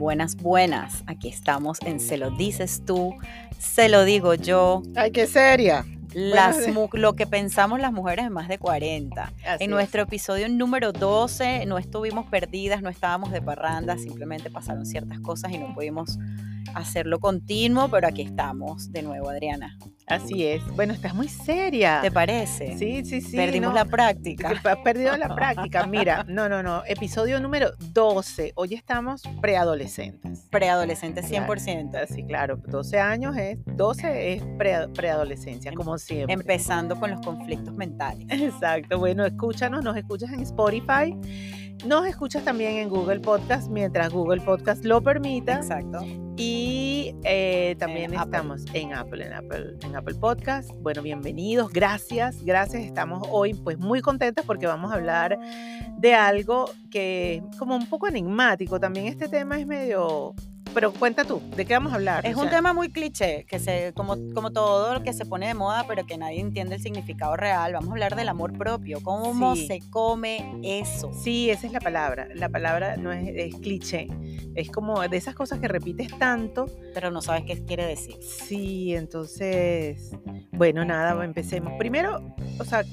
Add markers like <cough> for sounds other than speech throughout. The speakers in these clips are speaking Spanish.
Buenas, buenas. Aquí estamos en Se lo dices tú, se lo digo yo. Ay, qué seria. Las, lo que pensamos las mujeres de más de 40. Así en es. nuestro episodio número 12 no estuvimos perdidas, no estábamos de parranda, simplemente pasaron ciertas cosas y no pudimos hacerlo continuo, pero aquí estamos de nuevo, Adriana. Así es. Bueno, estás muy seria. ¿Te parece? Sí, sí, sí. Perdimos no, la práctica. Has perdido la práctica. Mira, no, no, no. Episodio número 12. Hoy estamos preadolescentes. Preadolescente Claro. 100%. Así, claro. 12 años es, 12 es pre- preadolescencia, Em- como siempre. Empezando con los conflictos mentales. <laughs> Exacto. Bueno, escúchanos, nos escuchas en Spotify. Nos escuchas también en Google Podcast mientras Google Podcast lo permita. Exacto. Y eh, también En Apple. estamos en Apple, en Apple, en Apple Podcast. Bueno, bienvenidos, gracias, gracias. Estamos hoy pues muy contentas porque vamos a hablar de algo que es como un poco enigmático. También este tema es medio... Pero cuenta tú, ¿de qué vamos a hablar? Es O un tema muy cliché, que se, como, como todo lo que se pone de moda, pero que nadie entiende el significado real. Vamos a hablar del amor propio, cómo Sí. se come eso. Sí, esa es la palabra. La palabra no es, es cliché. Es como de esas cosas que repites tanto. Pero no sabes qué quiere decir. Sí, entonces, bueno, nada, empecemos. Primero, o sea,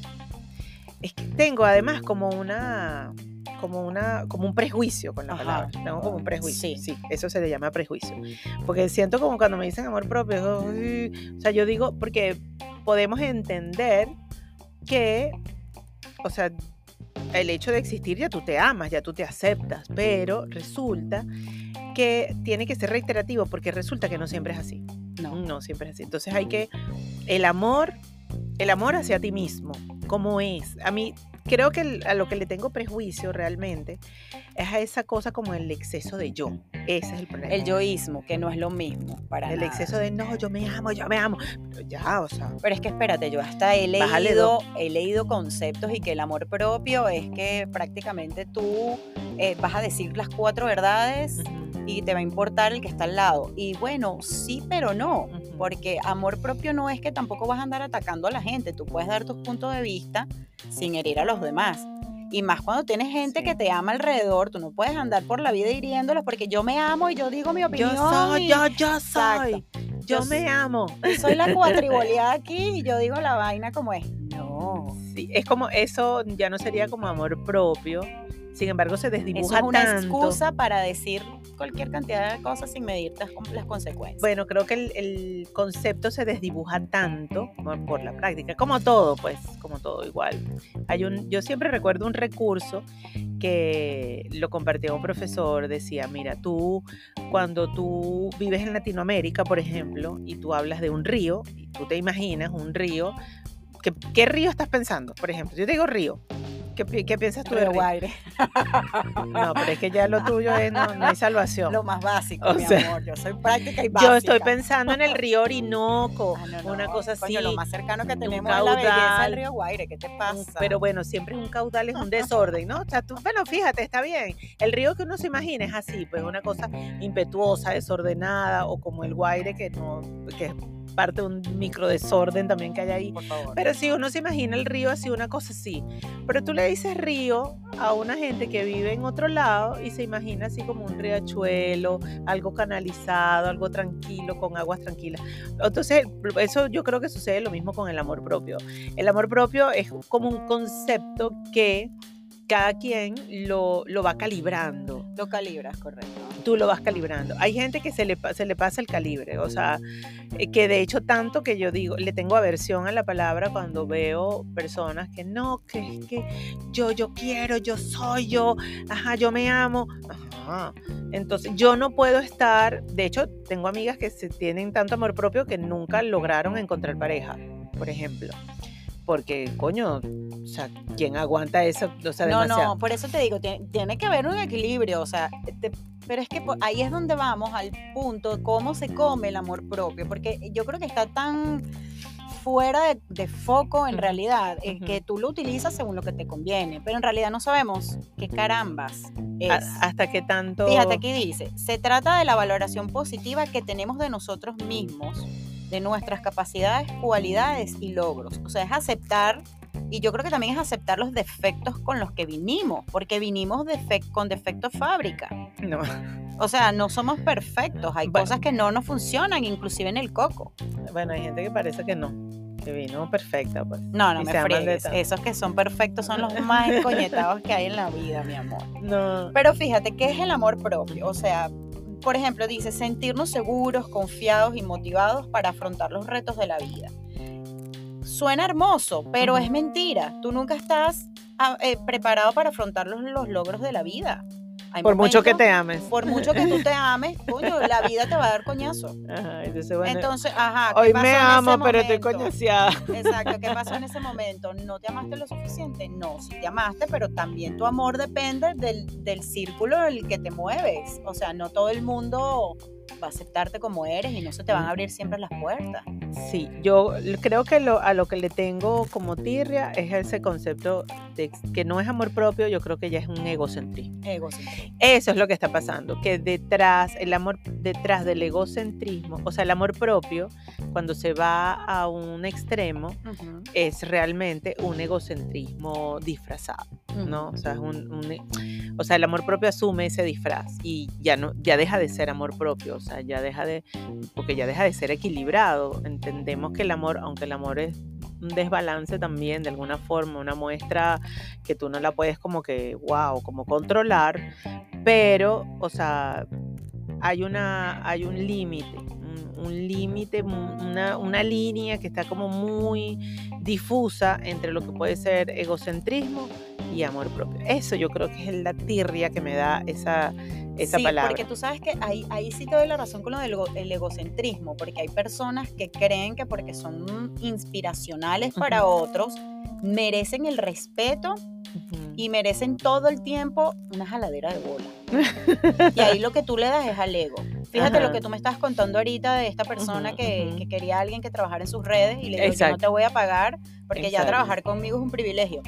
es que tengo además como una, como una, como un prejuicio con la Ajá. palabra. Tengo como un prejuicio. Sí. Sí. eso se le llama prejuicio. Porque siento como cuando me dicen amor propio, "Uy", o sea, yo digo, porque podemos entender que, o sea, el hecho de existir ya tú te amas, ya tú te aceptas, pero resulta que tiene que ser reiterativo porque resulta que no siempre es así. No. No siempre es así. Entonces hay que, el amor, el amor hacia ti mismo, ¿cómo es? A mí creo que a lo que le tengo prejuicio realmente es a esa cosa como el exceso de yo. Ese es el problema. El yoísmo, que no es lo mismo para El nada. exceso de no, yo me amo, yo me amo. Pero ya, o sea, Pero es que espérate, yo hasta he leído, he leído conceptos y que el amor propio es que prácticamente tú eh, vas a decir las cuatro verdades y te va a importar el que está al lado. Y bueno, sí, pero no. ujú. Porque amor propio no es que tampoco vas a andar atacando a la gente, tú puedes dar tus puntos de vista sin herir a los demás. Y más cuando tienes gente Sí. que te ama alrededor, tú no puedes andar por la vida hiriéndolos porque yo me amo y yo digo mi yo opinión. soy, y- yo, yo soy, Exacto. yo Yo me amo. soy la <laughs> cuatriboleada aquí y yo digo la vaina como es. No. Sí, es como eso ya no sería como amor propio. Sin embargo, se Eso desdibuja es una tanto. excusa para decir cualquier cantidad de cosas sin medir las, consecuencias. Bueno, creo que el, el concepto se desdibuja tanto por, por la práctica, como todo, pues, como todo igual. Hay un, yo siempre recuerdo un recurso que lo compartió un profesor, decía, mira, tú cuando tú vives en Latinoamérica, por ejemplo, y tú hablas de un río, y tú te imaginas un río, ¿qué, qué río estás pensando? Por ejemplo, yo te digo río. ¿Qué, pi- qué piensas tú de? Guaire, No, pero es que ya lo tuyo es, no, no hay salvación. lo más básico, O mi sea, amor. Yo soy práctica y básica. Yo estoy pensando en el río Orinoco, Ah, no, una cosa así. coño, lo más cercano que tenemos es la belleza caudal. del río Guaire. ¿Qué te pasa? Pero bueno, siempre un caudal es un desorden, ¿no? O sea, tú, bueno, fíjate, está bien. El río que uno se imagina es así, pues una cosa impetuosa, desordenada, o como el Guaire que no, que es parte de un micro desorden también que hay ahí. por favor. Pero si uno se imagina el río así, una cosa así. Pero tú le dices río a una gente que vive en otro lado y se imagina así como un riachuelo, algo canalizado, algo tranquilo, con aguas tranquilas. Entonces, eso yo creo que sucede lo mismo con el amor propio. El amor propio es como un concepto que cada quien lo, lo va calibrando Lo calibras, correcto. tú lo vas calibrando. Hay gente que se le, se le pasa el calibre, o sea, eh, que de hecho tanto que yo digo, le tengo aversión a la palabra cuando veo personas que no, que es que yo, yo quiero, yo soy yo, ajá, yo me amo, ajá. Entonces yo no puedo estar, de hecho tengo amigas que se tienen tanto amor propio que nunca lograron encontrar pareja, por ejemplo. Porque, coño, o sea, ¿quién aguanta eso? O sea, No, demasiado. no, por eso te digo, tiene, tiene que haber un equilibrio, o sea, te- pero es que po- ahí es donde vamos al punto de cómo se come el amor propio, porque yo creo que está tan fuera de, de foco en realidad, ujú. que tú lo utilizas según lo que te conviene, pero en realidad no sabemos qué carambas es. A- hasta que tanto... Fíjate, aquí dice, se trata de la valoración positiva que tenemos de nosotros mismos, de nuestras capacidades, cualidades y logros. O sea, es aceptar y yo creo que también es aceptar los defectos con los que vinimos, porque vinimos con defectos fábrica. No. O sea, no somos perfectos, hay Bueno. cosas que no nos funcionan, inclusive en el coco. Bueno, hay gente que parece que no, que vino perfecta, pues. No, no Y me tanto. Esos que son perfectos son los más <laughs> escoñetados que hay en la vida, mi amor. No. Pero fíjate, ¿qué es el amor propio? O sea, por ejemplo, dice sentirnos seguros, confiados y motivados para afrontar los retos de la vida. Suena hermoso, pero es mentira. Tú nunca estás ah, eh, preparado para afrontar los, los logros de la vida. Hay Por mucho que te ames. Por mucho que tú te ames, coño, la vida te va a dar coñazo. Ajá, entonces, bueno, Entonces, ajá. ¿qué hoy pasó me en ese amo, pero estoy coñaseada. Exacto, ¿qué pasó en <laughs> ese momento? ¿No te amaste lo suficiente? No, sí te amaste, pero también tu amor depende del, del círculo en el que te mueves. O sea, no todo el mundo va a aceptarte como eres y no se te van a abrir siempre las puertas. Sí, yo creo que lo, a lo que le tengo como tirria es ese concepto que no es amor propio, yo creo que ya es un egocentrismo. Egocentrismo. Eso es lo que está pasando, que detrás, el amor, detrás del egocentrismo, o sea, el amor propio, cuando se va a un extremo, Ujú, es realmente un egocentrismo disfrazado, ¿no? O sea, es un, un e- o sea, el amor propio asume ese disfraz y ya no, ya deja de ser amor propio, o sea, ya deja de, porque ya deja de ser equilibrado. Entendemos que el amor, aunque el amor es un desbalance también de alguna forma, una muestra que tú no la puedes como que, wow, como controlar, pero, o sea, hay una, hay un límite, un, un límite, un- una, una línea que está como muy difusa entre lo que puede ser egocentrismo y amor propio. Eso yo creo que es la tirria que me da esa, esa sí, palabra. porque tú sabes que ahí, ahí sí te doy la razón con lo del ego- el egocentrismo, porque hay personas que creen que porque son inspiracionales para otros, merecen el respeto y merecen todo el tiempo una jaladera de bola. <laughs> y ahí lo que tú le das es al ego. Fíjate Ajá. lo que tú me estás contando ahorita de esta persona que, quería a alguien que trabajara en sus redes y le dijo, yo no te voy a pagar porque ya trabajar conmigo es un privilegio.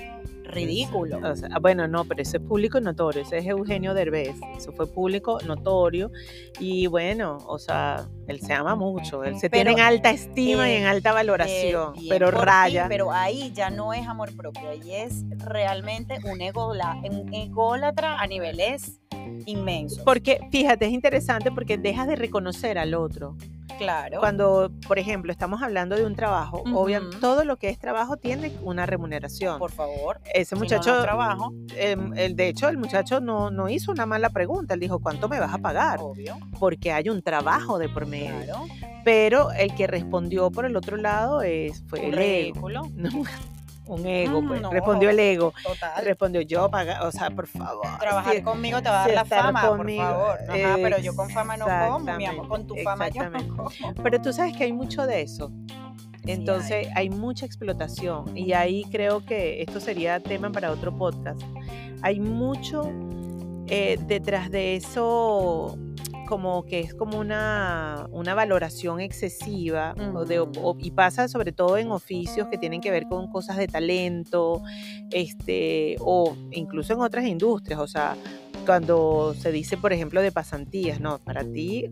Ridículo. O sea, bueno, no, pero ese es público notorio, ese es Eugenio Derbez, eso fue público notorio y bueno, o sea, él se ama mucho, él se tiene en alta estima y eh, en alta Eh, valoración, bien pero ti, raya. pero ahí ya no es amor propio, ahí es realmente un, egola, un ególatra a niveles inmensos. Porque fíjate, es interesante porque dejas de reconocer al otro. Claro. Cuando, por ejemplo, estamos hablando de un trabajo, obviamente Ujú. todo lo que es trabajo tiene una remuneración. por favor. Ese si no, no muchacho, trabajo, em, el, de hecho, el muchacho no, no hizo una mala pregunta, él dijo, ¿cuánto me vas a pagar? obvio. Porque hay un trabajo de por medio. Claro. Pero el que respondió por el otro lado es, fue el ego. <laughs> No, un ego, Mm, pues. no. Respondió el ego. Total. Respondió yo, paga, o sea, por favor. Trabajar conmigo te va a dar la fama, conmigo, por favor. Ajá, pero yo con fama no como, mi amor. Con tu fama yo no como. Pero tú sabes que hay mucho de eso. Sí Entonces hay mucha explotación y ahí creo que esto sería tema para otro podcast. Hay mucho eh, detrás de eso como que es como una, una valoración excesiva de- o- y pasa sobre todo en oficios que tienen que ver con cosas de talento este, o incluso en otras industrias, o sea, cuando se dice, por ejemplo, de pasantías, no, para ti,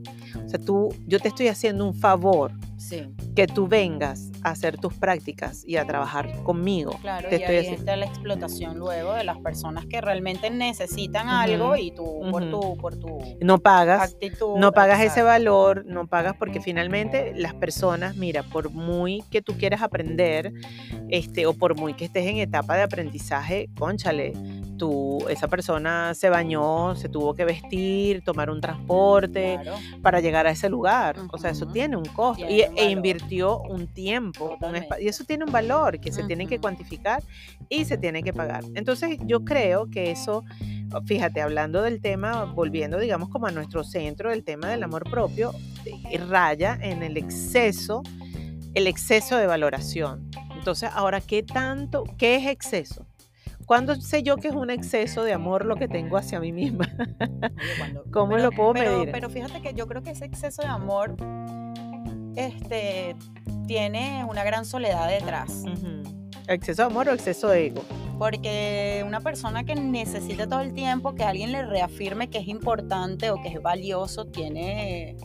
o sea, tú, yo te estoy haciendo un favor Sí, que tú vengas a hacer tus prácticas y a trabajar conmigo. claro. Te y estoy ahí está la explotación luego de las personas que realmente necesitan algo y tú por tu, por tu No pagas, actitud. no pagas ese valor, no pagas porque finalmente las personas, mira, por muy que tú quieras aprender, este, o por muy que estés en etapa de aprendizaje, conchale, tú, esa persona se bañó, se tuvo que vestir, tomar un transporte Claro, para llegar a ese lugar. O sea, eso tiene un costo Tiene y, un e invirtió un tiempo, un Totalmente. espa- y eso tiene un valor que se tiene que cuantificar y se tiene que pagar. Entonces, yo creo que eso, fíjate, hablando del tema, volviendo, digamos, como a nuestro centro, el tema del amor propio, raya en el exceso, el exceso de valoración. Entonces, ahora, ¿qué tanto, qué es exceso? ¿Cuándo sé yo que es un exceso de amor lo que tengo hacia mí misma? <laughs> ¿Cómo pero- lo puedo pero- medir? Pero fíjate que yo creo que ese exceso de amor este, tiene una gran soledad detrás. ¿Exceso de amor o exceso de ego? Porque una persona que necesita todo el tiempo que alguien le reafirme que es importante o que es valioso tiene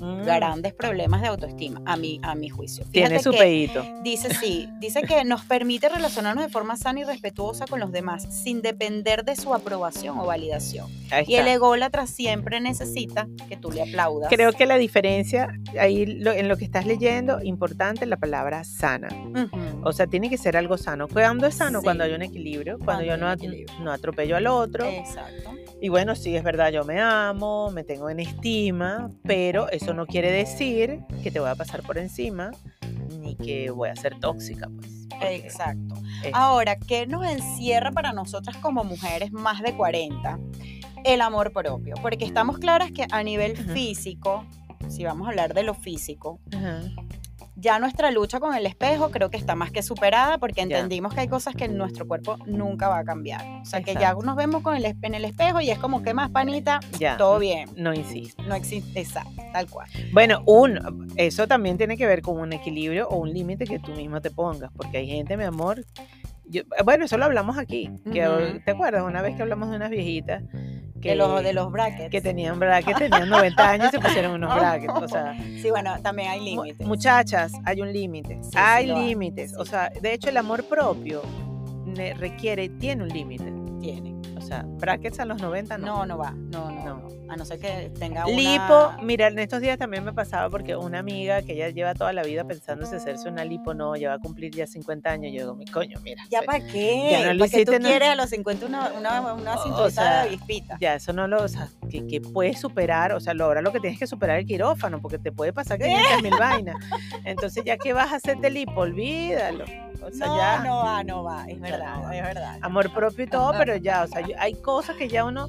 Mm, grandes problemas de autoestima, a mi, a mi juicio. Tiene Fíjate su que pedito. Dice sí, dice que nos permite relacionarnos de forma sana y respetuosa con los demás, sin depender de su aprobación o validación. Y el ególatra siempre necesita que tú le aplaudas. Creo que la diferencia, ahí lo- en lo que estás leyendo, importante la palabra sana. Ujú. O sea, tiene que ser algo sano. ¿Cuándo es sano? Sí. Cuando hay un equilibrio, cuando, Cuando yo no, equilibrio. no atropello al otro. Exacto. Y bueno, sí, es verdad, yo me amo, me tengo en estima, pero eso no quiere decir que te voy a pasar por encima ni que voy a ser tóxica, pues. Exacto. es- Ahora, ¿qué nos encierra para nosotras como mujeres más de 40? El amor propio. Porque estamos claras que a nivel físico, si vamos a hablar de lo físico. Ya nuestra lucha con el espejo creo que está más que superada porque entendimos que hay cosas que nuestro cuerpo nunca va a cambiar. O sea, que ya nos vemos con el, en el espejo y es como que más panita, Ya. todo bien. No insisto. No existe, exacto, tal cual. Bueno, un, eso también tiene que ver con un equilibrio o un límite que tú mismo te pongas, porque hay gente, mi amor, yo- bueno, eso lo hablamos aquí, que. ¿te acuerdas? Una vez que hablamos de unas viejitas que, De los, de los brackets. que tenían brackets, tenían 90 años y se pusieron unos <laughs> brackets, o sea, Sí, bueno, también hay límites. muchachas, hay un límite, Sí, sí hay límites, o sea, de hecho el amor propio requiere, tiene un límite, Tiene. O sea, brackets a los 90 no. No, no va. No, no, No. no. A no ser que tenga una... Lipo, mira, en estos días también me pasaba porque una amiga que ella lleva toda la vida pensando si hacerse una lipo, no, ya va a cumplir ya 50 años, yo digo, mi coño, mira. ¿Ya para qué? Ya no lo ¿Para qué tú quieres a los 50 una, una, una O- sea, de? Ya, eso no lo, o sea, que, que puedes superar, o sea, lo- ahora lo que tienes que superar es el quirófano, porque te puede pasar <laughs> 500 mil vainas. Entonces, ya que vas a hacer de lipo, olvídalo. O sea, no, ya. no va, no va. Es verdad, no va. es verdad. amor propio y todo, pero ya, o sea, hay cosas que ya uno,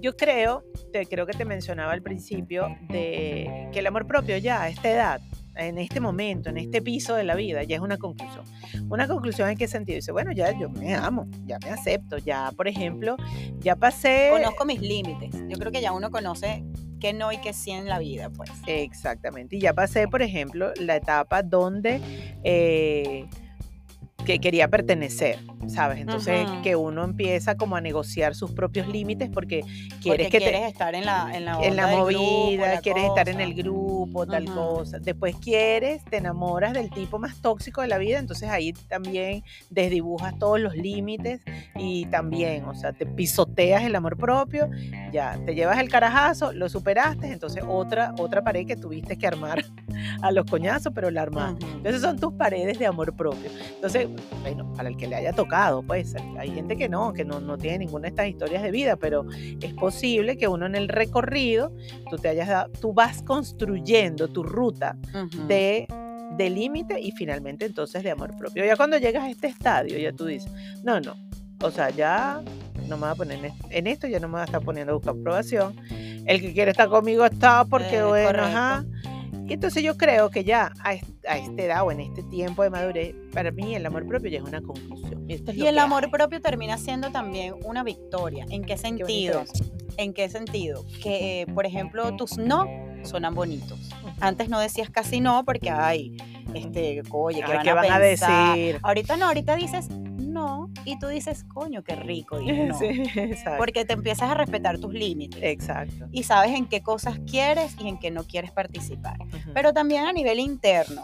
yo creo, te, creo que te mencionaba al principio, de que el amor propio ya a esta edad, en este momento, en este piso de la vida, ya es una conclusión. Una conclusión en qué sentido? Dice, bueno, ya yo me amo, ya me acepto, ya, por ejemplo, ya pasé... Conozco mis límites. Yo creo que ya uno conoce qué no y qué sí en la vida, pues. Exactamente. Y ya pasé, por ejemplo, la etapa donde eh, que quería pertenecer, ¿sabes? Entonces que uno empieza como a negociar sus propios límites porque Porque quieres que quieres te estar en la, en la, en la onda del grupo, movida, quieres estar en el grupo, tal cosa. Después quieres, te enamoras del tipo más tóxico de la vida, entonces ahí también desdibujas todos los límites y también, o sea, te pisoteas el amor propio, ya, te llevas el carajazo, lo superaste, entonces otra, otra pared que tuviste que armar <laughs> a los coñazos, pero la armaste. Entonces son tus paredes de amor propio. Entonces, bueno, para el que le haya tocado, pues hay gente que no, que no, no tiene ninguna de estas historias de vida, pero es posible que uno en el recorrido, tú te hayas dado, tú vas construyendo tu ruta de, de límite y finalmente entonces de amor propio. Ya cuando llegas a este estadio, ya tú dices, no, no, o sea, ya no me voy a poner en, est- en esto, ya no me voy a estar poniendo a buscar aprobación. El que quiere estar conmigo está porque, Eh, bueno, correcto. ajá. Y entonces yo creo que ya a, a esta edad o en este tiempo de madurez, para mí el amor propio ya es una conclusión. Es Y el amor propio termina siendo también una victoria. ¿En qué sentido? ¿En qué sentido? Que, por ejemplo, tus no sonan bonitos. Antes no decías casi no porque, ay, este, oye, ¿qué Ay, van, ¿qué a, van a pensar? decir? Ahorita no, ahorita dices no y tú dices, coño, qué rico. dije no. <laughs> Sí. Porque te empiezas a respetar tus límites Exacto. y sabes en qué cosas quieres y en qué no quieres participar. Pero también a nivel interno.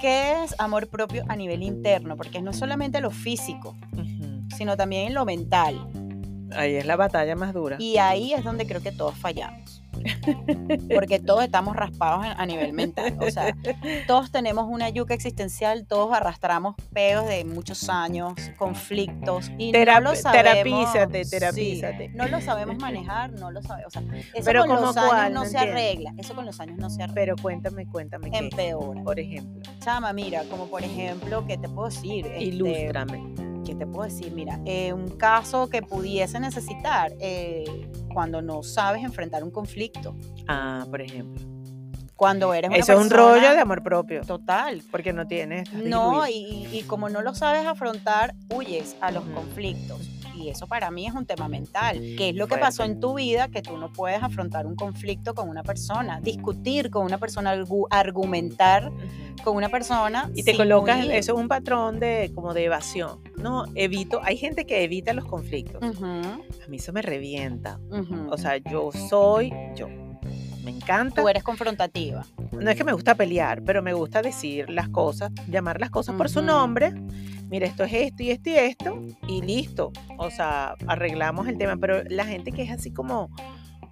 ¿Qué es amor propio a nivel interno? Porque no es solamente lo físico, sino también en lo mental. Ahí es la batalla más dura. Y ahí es donde creo que todos fallamos. <laughs> Porque todos estamos raspados a nivel mental. O sea, todos tenemos una yuca existencial, todos arrastramos peos de muchos años, conflictos. Y Terap- no lo sabemos. terapízate, sí, terapízate. no lo sabemos manejar, no lo sabemos. O sea, eso Pero con ¿cómo los años no, No se arregla. Eso con los años no se arregla. Pero cuéntame, cuéntame. Empeora. Por ejemplo, Chama, mira, como por ejemplo, ¿qué te puedo decir? Este, ilústrame. ¿Qué te puedo decir? Mira, eh, un caso que pudiese necesitar eh, cuando no sabes enfrentar un conflicto, Ah, por ejemplo. cuando eres una Eso es un persona- rollo de amor propio. Total. Porque no tienes. No, y, y como no lo sabes afrontar, huyes a los conflictos. Y eso para mí es un tema mental. ¿Qué es lo que pasó en tu vida que tú no puedes afrontar un conflicto con una persona? Discutir con una persona, argu- argumentar con una persona. Y te colocas, huir. eso es un patrón de como de evasión. No, evito, hay gente que evita los conflictos. Ujú, A mí eso me revienta. ujú. O sea, yo soy yo. Me encanta. Tú eres confrontativa. No es que me gusta pelear, pero me gusta decir las cosas, llamar las cosas por su nombre. Mira, esto es esto y esto y esto, y listo. O sea, arreglamos el tema. Pero la gente que es así como,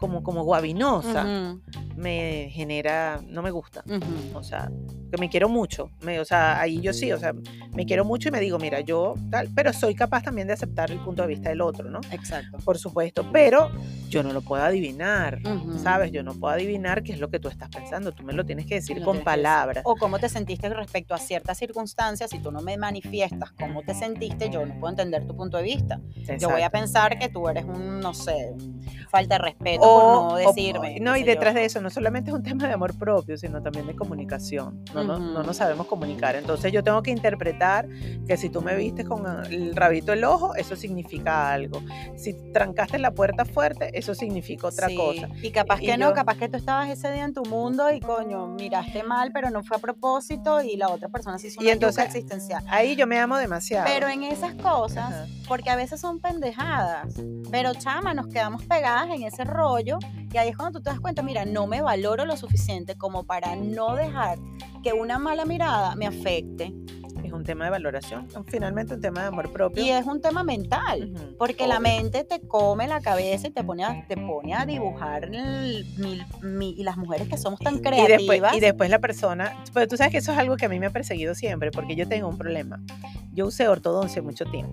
como, como guabinosa, Ujú, me genera, no me gusta. ujú. O sea, que me quiero mucho. Me, o sea, ahí yo sí, o sea, me quiero mucho y me digo, mira, yo tal, pero soy capaz también de aceptar el punto de vista del otro, ¿no? Exacto. Por supuesto, pero yo no lo puedo adivinar, Ujú. ¿sabes? Yo no puedo adivinar qué es lo que tú estás pensando, tú me lo tienes que decir Lo con palabras. O cómo te sentiste respecto a ciertas circunstancias. Si tú no me manifiestas cómo te sentiste, yo no puedo entender tu punto de vista. Yo voy a Exacto. pensar que tú eres un, no sé, falta de respeto O- por no o- decirme. no, qué y sé yo. detrás de eso, no solamente es un tema de amor propio, sino también de comunicación. No, no, no Ujú. nos sabemos comunicar. Entonces yo tengo que interpretar que si tú me viste con el rabito del ojo, eso significa algo. Si trancaste la puerta fuerte, eso significa otra Sí, cosa. Y capaz Y que no, yo- capaz que tú estabas ese día en tu mundo y coño, miraste mal, pero no fue a propósito y la otra persona se hizo Y una entonces- yuca existencial. Ahí yo me amo demasiado. Pero en esas cosas, Ajá. porque a veces son pendejadas, pero chama, nos quedamos pegadas en ese y ahí es cuando tú te das cuenta, mira, no me valoro lo suficiente como para no dejar que una mala mirada me afecte. Un tema de valoración, finalmente un tema de amor propio. Y es un tema mental. Porque la mente te come la cabeza y te pone a, te pone a dibujar el- mil- mi- y las mujeres que somos tan Y creativas. después, y después la persona, pero tú sabes que eso es algo que a mí me ha perseguido siempre, porque yo tengo un problema. Yo usé ortodoncia mucho tiempo.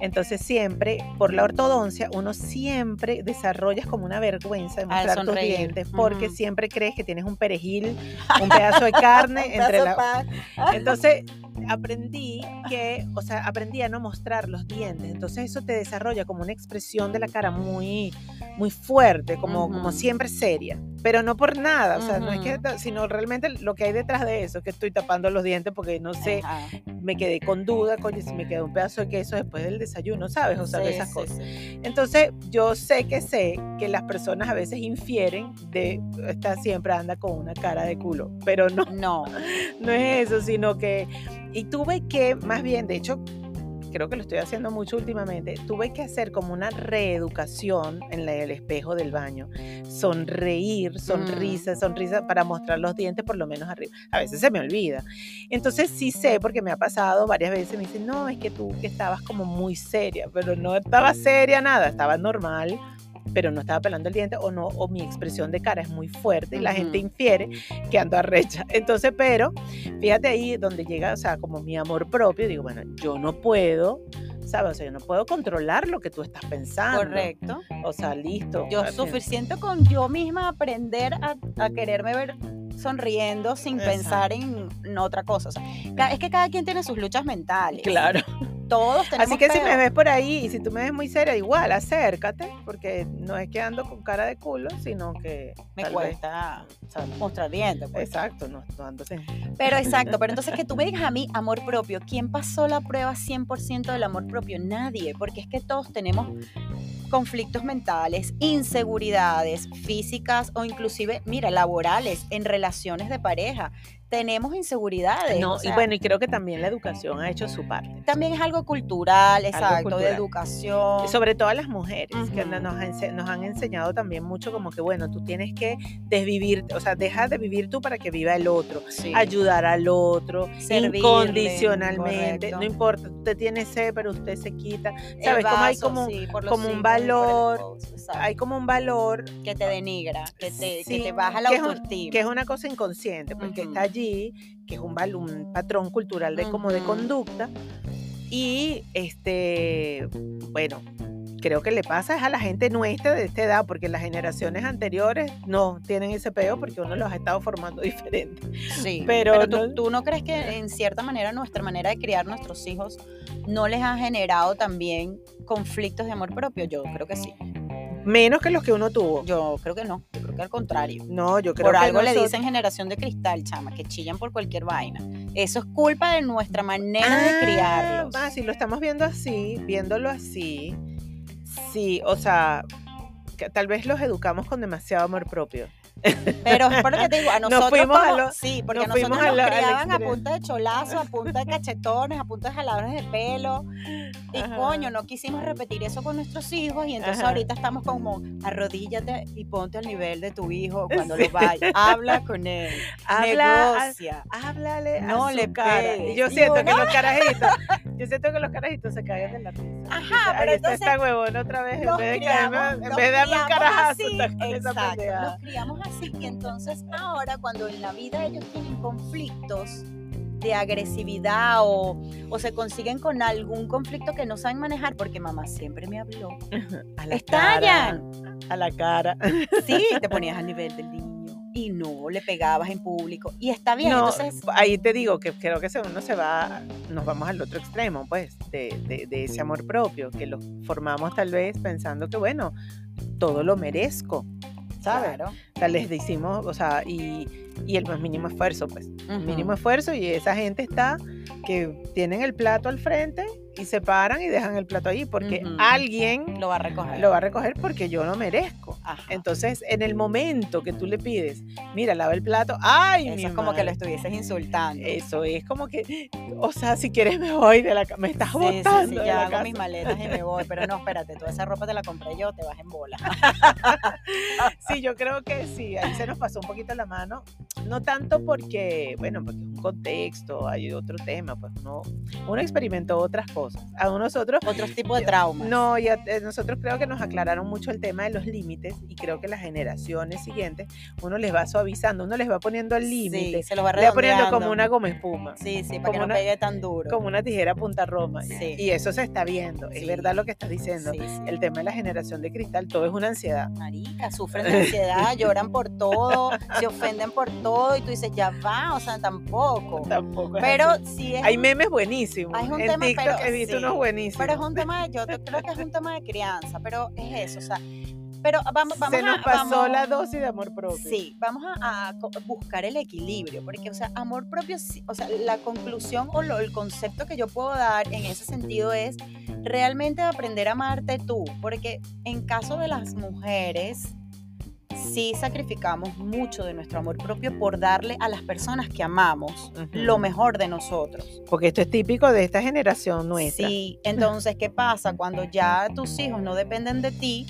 Entonces siempre, por la ortodoncia, uno siempre desarrollas como una vergüenza de mostrar tus dientes, porque siempre crees que tienes un perejil, un pedazo de carne <laughs> entre la... Entonces aprendí que, o sea, aprendí a no mostrar los dientes. Entonces eso te desarrolla como una expresión de la cara muy, muy fuerte, como, como siempre seria. Pero no por nada, o sea, no es que, sino realmente lo que hay detrás de eso, que estoy tapando los dientes porque no sé, Ajá. me quedé con duda, coño, si me quedó un pedazo de queso después del desayuno, ¿sabes? O sea, de esas sí, cosas. sí. Entonces, yo sé que sé que las personas a veces infieren de esta siempre anda con una cara de culo, pero no, No. <laughs> no es eso, sino que y tuve que más bien, de hecho, creo que lo estoy haciendo mucho últimamente, tuve que hacer como una reeducación en la- el espejo del baño, sonreír, sonrisa, sonrisa para mostrar los dientes por lo menos arriba. A veces se me olvida. Entonces sí sé porque me ha pasado varias veces me dicen, "No, es que tú que estabas como muy seria", pero no estaba seria nada, estaba normal pero no estaba pelando el diente o no o mi expresión de cara es muy fuerte y la gente infiere que ando arrecha. <laughs> Entonces, pero fíjate ahí donde llega, o sea, como mi amor propio, digo, bueno, yo no puedo, ¿sabes? O sea, yo no puedo controlar lo que tú estás pensando. Correcto. O sea, listo. Yo suficiente con yo misma aprender a, a quererme ver sonriendo sin Exacto. pensar en, en otra cosa. O sea, es que cada quien tiene sus luchas mentales. Claro. Todos tenemos Así que si me ves por ahí y si tú me ves muy seria, igual, acércate, porque no es que ando con cara de culo, sino que me cuesta mostrar dientes. pues. Exacto, no, no ando sin- Pero <laughs> exacto, pero entonces que tú me digas a mí amor propio, ¿quién pasó la prueba 100% del amor propio? Nadie, porque es que todos tenemos conflictos mentales, inseguridades físicas o inclusive, mira, laborales, en relaciones de pareja. Tenemos inseguridades. No, o sea, y bueno, y creo que también la educación ha hecho su parte. también es algo cultural, exacto, de cultural. educación. Sobre todo a las mujeres, que nos, han ense- nos han enseñado también mucho como que, bueno, tú tienes que desvivir, o sea, deja de vivir tú para que viva el otro, Sí. ayudar al otro, Servirle, incondicionalmente, correcto. no importa, usted tiene sed, pero usted se quita, ¿sabes? como hay vaso, como, sí, por los como un el valor, hay como un valor que te denigra, que te, Sí, que te baja la que es un- autoestima. que es una cosa inconsciente, porque está allí, que es un, un patrón cultural de como de conducta, y este, bueno, creo que le pasa es a la gente nuestra de esta edad, porque las generaciones anteriores no tienen ese peo porque uno los ha estado formando <laughs> diferente. Sí, Pero pero, tú, no- tú no crees que en cierta manera nuestra manera de criar nuestros hijos no les ha generado también conflictos de amor propio? Yo creo que sí. Menos que los que uno tuvo. Yo creo que no. Yo creo que al contrario. No, yo creo por que algo le dicen generación de cristal, chama, que chillan por cualquier vaina. Eso es culpa de nuestra manera Ah, de criarlos. va, si lo estamos viendo así, viéndolo así, sí, o sea, que tal vez los educamos con demasiado amor propio. Pero es por lo que te digo, a <laughs> Nos nosotros fuimos a lo- sí, porque a nos nosotros a nos lo- criaban a extremo. punta de cholazo, a punta de cachetones, a punta de jaladores de pelo. Y Ajá. coño, no quisimos repetir eso con nuestros hijos y entonces Ajá. ahorita estamos como arrodíllate y ponte al nivel de tu hijo <laughs> cuando Sí. lo vaya. Habla con él. Habla, negocia. háblale No a su le cara. Y yo siento que los carajitos, yo siento que los carajitos se cagan de la risa. Ajá, pero Ahí está entonces esta huevona otra vez, en vez de, caerme- criamos- en vez de darme un carajazo, así, exacto, los criamos así y entonces ahora cuando en la vida ellos tienen conflictos de agresividad o, o se consiguen con algún conflicto que no saben manejar porque mamá siempre me habló. <laughs> A la Estallan. cara, a la cara. Sí, te <laughs> ponías al nivel del niño y no le pegabas en público y está bien, No, entonces ahí te digo que creo que uno se va, nos vamos al otro extremo, pues, de, de- de ese amor propio, que lo formamos tal vez pensando que, bueno, todo lo merezco, ¿sabes? claro. O sea, les decimos, o sea, y, y el más mínimo esfuerzo, pues, Ujú. mínimo esfuerzo, y esa gente está que tienen el plato al frente y se paran y dejan el plato ahí, porque alguien lo va a recoger. lo va a recoger porque yo lo merezco. Ajá. Entonces, en el momento que tú le pides, mira, lava el plato, ay, mi Eso es como que lo madre". estuvieses insultando. Eso es como que, o sea, si quieres me voy de la me estás Sí, sí, botando sí, de ya la hago casa. mis maletas y me voy, pero no, espérate, toda esa ropa te la compré yo, te vas en bola. <laughs> Sí, yo creo que sí, ahí se nos pasó un poquito la mano, no tanto porque, bueno, porque es un contexto, hay otro tema, pues uno, uno experimentó otras cosas. A nosotros, Otros tipos de traumas. no, y a- eh, nosotros creo que nos aclararon mucho el tema de los límites y creo que las generaciones siguientes, uno les va suavizando, uno les va poniendo el límite, Sí, se los va le va poniendo como una goma espuma. Sí, sí, para como que no una- pegue tan duro. como una tijera punta Roma. Sí. Y eso se está viendo. Es verdad lo que estás diciendo. Sí, sí. El tema de la generación de cristal, todo es una ansiedad. Marica, sufren de ansiedad, <laughs> lloran por todo, se ofenden por todo y tú dices, ya va, o sea, tampoco. Tampoco Pero así. si es hay memes buenísimos. Hay un en tema, TikTok pero he visto sí. unos buenísimos. pero es un tema, de- yo creo que es un tema de crianza, pero es eso, o sea, pero vamos, vamos se nos a, pasó vamos- la dosis de amor propio. Sí, vamos a, a buscar el equilibrio, porque, o sea, amor propio, sí- o sea, la conclusión o lo- el concepto que yo puedo dar en ese sentido es realmente aprender a amarte tú, porque en caso de las mujeres, sí sacrificamos mucho de nuestro amor propio por darle a las personas que amamos lo mejor de nosotros. Porque esto es típico de esta generación nuestra. Sí, <laughs> entonces, ¿qué pasa? Cuando ya tus hijos no dependen de ti,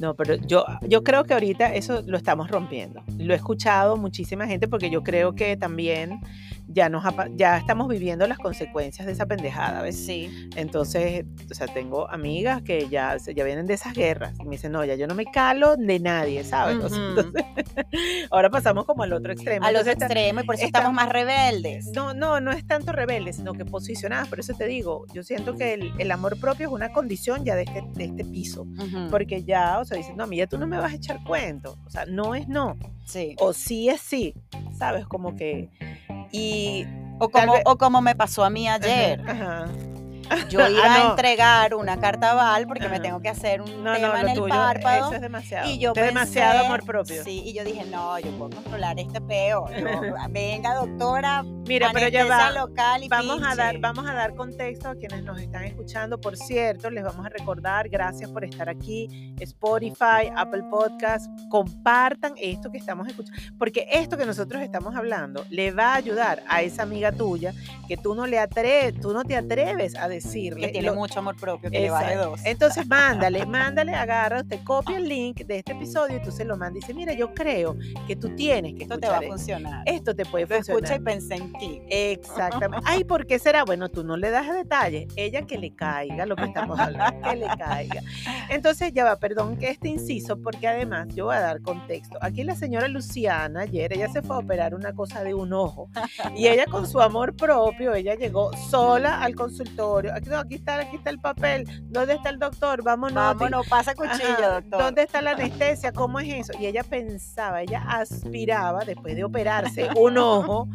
No, pero yo, yo creo que ahorita eso lo estamos rompiendo. Lo he escuchado muchísima gente porque yo creo que también ya, nos, ya estamos viviendo las consecuencias de esa pendejada, ¿ves? sí, Entonces, o sea, tengo amigas que ya, ya vienen de esas guerras y me dicen, no, ya yo no me calo de nadie, ¿sabes? Entonces, <laughs> ahora pasamos como al otro extremo. al otro extremo y por eso estamos más rebeldes. no, no, no es tanto rebelde, sino que posicionadas. Por eso te digo, yo siento que el, el amor propio es una condición ya de este, de este piso. Ujú, Porque ya, o sea, dicen, no, a mí ya tú no me vas a echar cuento. O sea, no es no. Sí. O sí es sí. ¿Sabes? Como que. Y. O como, vez- o como me pasó a mí ayer. Ajá. Yo <laughs> iba Ah, a no. entregar una carta Val porque me Ajá. tengo que hacer un No, tema no, en el tuyo. párpado. Eso es demasiado. Y yo es demasiado pensé- amor propio. Sí, y yo dije, no, yo puedo controlar este peo. Yo, <laughs> venga, doctora, Mira, pero ya va. local y Vamos a, dar, vamos a dar contexto a quienes nos están escuchando. Por cierto, les vamos a recordar, gracias por estar aquí, Spotify, Apple Podcast, compartan esto que estamos escuchando, porque esto que nosotros estamos hablando le va a ayudar a esa amiga tuya que tú no le atreves, tú no te atreves a decirle que tiene lo- mucho amor propio, que le baje Exacto. dos. Entonces, <laughs> mándale, mándale, agarra, usted copia el link de este episodio y tú se lo mandas y dice, mira, yo creo que tú tienes que Esto te va a funcionar. Esto te puede Lo escucha funcionar. y pensé en ti. Exactamente. <laughs> Ay, ¿por qué será? Bueno, tú no le das detalles. Ella que le caiga lo que estamos hablando, que le caiga. Entonces, ya va, perdón que este inciso, porque además yo voy a dar contexto. Aquí la señora Luciana, ayer, ella se fue a operar una cosa de un ojo. Y ella con su amor propio, ella llegó sola al consultorio. Aquí, no, aquí está, aquí está el papel. ¿Dónde está el doctor? Vámonos. Vámonos, pasa cuchillo, Ajá, doctor. ¿Dónde está la anestesia? ¿Cómo es eso? Y ella pensaba, ella aspiraba, después de operarse un ojo,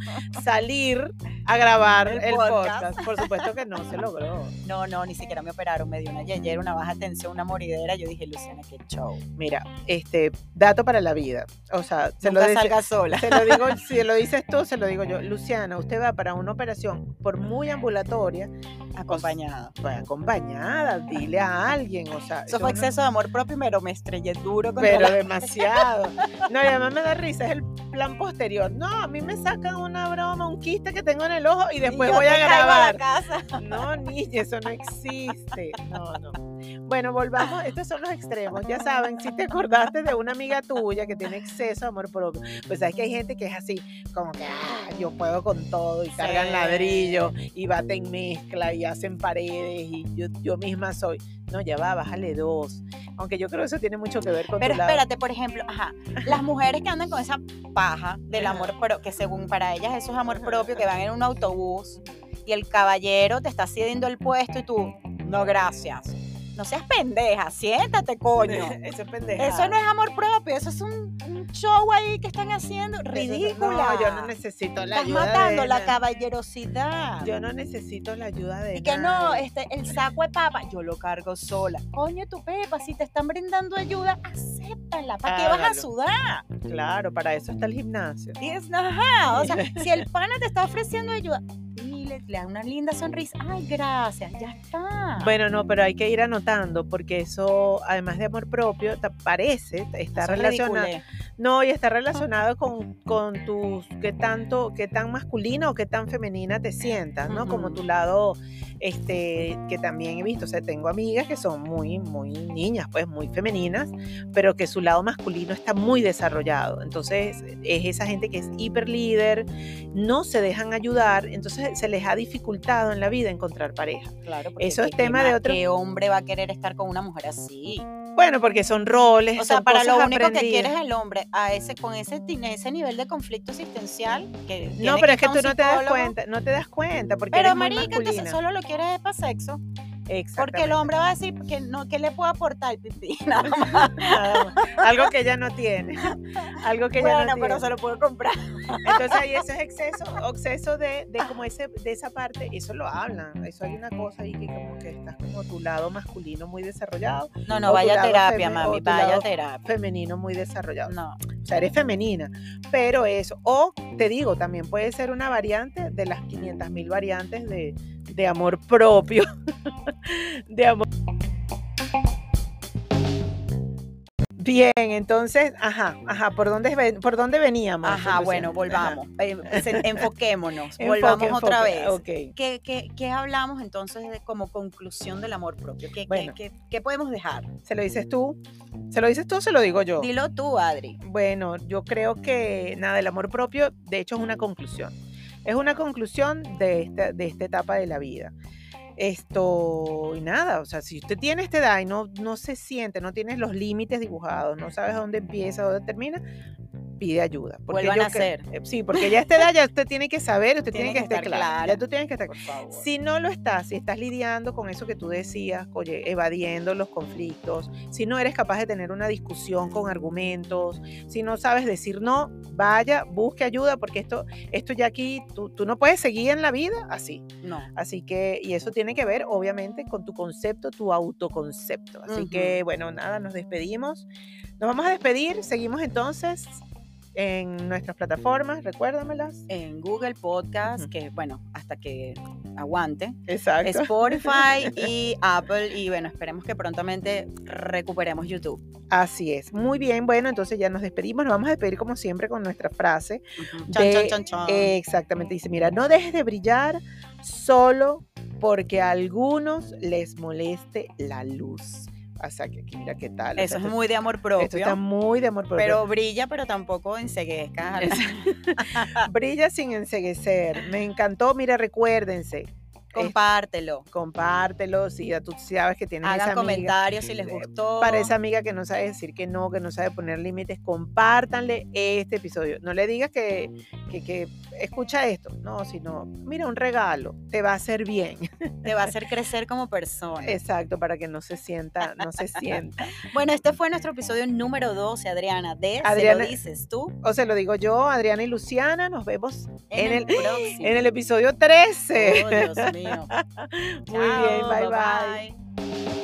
salir a grabar El el, podcast. podcast. Por supuesto que no se logró. No, no, ni siquiera me operaron. Me dio una yeyera, una baja tensión, una moridera. Yo dije, Luciana, qué show. Mira, este dato para la vida. O sea, se lo, Nunca dice- salga sola. se lo digo, si lo dices tú, se lo digo yo. <laughs> Luciana, usted va para una operación, por muy ambulatoria, Acompañada. Pues acompañada, dile a alguien, o sea. Eso fue exceso de amor propio, pero me estrellé duro con Pero <laughs> demasiado. No, y además me da risa, es el plan posterior. No, a mí me sacan una broma, un quiste que tengo en el ojo y después voy a grabar. No, niña, eso no existe. No, no. Bueno, volvamos, estos son los extremos. Ya saben, si te acordaste de una amiga tuya que tiene exceso de amor propio, pues sabes que hay gente que es así, como que ah, yo puedo con todo y cargan ladrillo y baten mezcla y hacen paredes y yo, yo misma soy. No, ya va, bájale dos. Aunque yo creo que eso tiene mucho que ver con Pero espérate, por ejemplo, ajá, las mujeres que andan con esa paja del amor propio, que según para ellas eso es amor propio, que van en un autobús y el caballero te está cediendo el puesto y tú, no, gracias no seas pendeja, siéntate, coño. <laughs> eso es pendeja. Eso no es amor propio, eso es un, show ahí que están haciendo. Ridícula. No, yo no necesito la ayuda. Estás matando la caballerosidad. Yo no necesito la ayuda de Y que no, este, el saco de papa, yo lo cargo sola. Coño, tu pepa, si te están brindando ayuda, acéptala. ¿Para qué vas a sudar? Claro, para eso está el gimnasio. Es, ajá, o sea, <laughs> si el pana te está ofreciendo ayuda, le da una linda sonrisa. Ay, gracias, ya está. Bueno, no, pero hay que ir anotando porque eso, además de amor propio, te parece, está relacionado. No, y está relacionado con, con tus, qué tanto, qué tan masculina o qué tan femenina te sientas, ¿no? Como tu lado, este, que también he visto, o sea, tengo amigas que son muy, muy niñas, pues muy femeninas, pero que su lado masculino está muy desarrollado. Entonces, es esa gente que es hiper líder, no se dejan ayudar, entonces se les ha dificultado en la vida encontrar pareja. Claro, eso es tema de otro. ¿Qué hombre va a querer estar con una mujer así? Bueno, porque son roles. O sea, para lo único que quieres el hombre, a ese, con ese, ese nivel de conflicto existencial. Que no, pero es que tú no te das cuenta, no te das cuenta. Porque pero, marica, entonces solo lo quieres para sexo. Porque el hombre va a decir que no, ¿qué le puedo aportar pipí? <laughs> <laughs> Nada más. Algo que ella no tiene. Algo que ella bueno, no tiene. pero se lo puedo comprar. Entonces ahí ese es exceso, exceso de, de, como ese, de esa parte, eso lo hablan. Eso hay una cosa ahí que como que estás como tu lado masculino muy desarrollado. No, no, vaya terapia, mami, vaya terapia. Femenino muy desarrollado. No. O sea, eres femenina. Pero eso, o te digo, también puede ser una variante de las 500 mil variantes de de amor propio, <laughs> de amor. Bien, entonces, ajá, ajá, ¿por dónde, por dónde veníamos? Ajá, bueno, volvamos, eh, pues, enfoquémonos, <laughs> volvamos otra vez. Okay. ¿Qué, qué, qué hablamos entonces de, como conclusión del amor propio? ¿Qué, qué, qué, podemos dejar? ¿Se lo dices tú? ¿Se lo dices tú o se lo digo yo? Dilo tú, Adri. Bueno, yo creo que nada, el amor propio, de hecho, es una conclusión. Es una conclusión de esta, de esta etapa de la vida. Esto, y nada, o sea, si usted tiene esta edad y no, no se siente, no tiene los límites dibujados, no sabes dónde empieza, dónde termina, pide ayuda. Porque Vuelvan a hacer. Eh, sí, porque ya a esta edad ya usted tiene que saber, usted tiene, que, estar claro. Ya tú tienes que estar claro. Si no lo estás, si estás lidiando con eso que tú decías, oye, evadiendo los conflictos, si no eres capaz de tener una discusión con argumentos, si no sabes decir no, vaya, busque ayuda, porque esto, esto ya aquí, tú, tú no puedes seguir en la vida así. No. Así que, y eso tiene que ver, obviamente, con tu concepto, tu autoconcepto. Así que, bueno, nada, nos despedimos. Nos vamos a despedir, seguimos entonces en nuestras plataformas, recuérdamelas. En Google Podcast, que bueno, hasta que aguante. Exacto. Spotify <laughs> y Apple. Y bueno, esperemos que prontamente recuperemos YouTube. Así es. Muy bien, bueno, entonces ya nos despedimos. Nos vamos a despedir como siempre con nuestra frase. exactamente. Dice, mira, no dejes de brillar solo porque a algunos les moleste la luz. Sea, que mira qué tal. Eso es muy de amor propio. Esto está muy de amor propio. Pero brilla, pero tampoco enseguezca. <laughs> <laughs> brilla sin enseguecer. Me encantó. Mira, recuérdense, Compártelo. compártelo, si ya tú sabes que tienes Hagan esa comentarios si les gustó. Para esa amiga que no sabe decir que no, que no sabe poner límites, compártanle este episodio. No le digas que, que, escucha esto, no, sino, mira, un regalo, te va a hacer bien. <laughs> Te va a hacer crecer como persona. Exacto, para que no se sienta, no se sienta. <laughs> bueno, este fue nuestro episodio número 12, Adriana, de Adriana, ¿se lo dices tú? O se lo digo yo, Adriana y Luciana, nos vemos en, el, en el episodio 13. Oh, Dios mío. <laughs> Muy bien, bye. bye.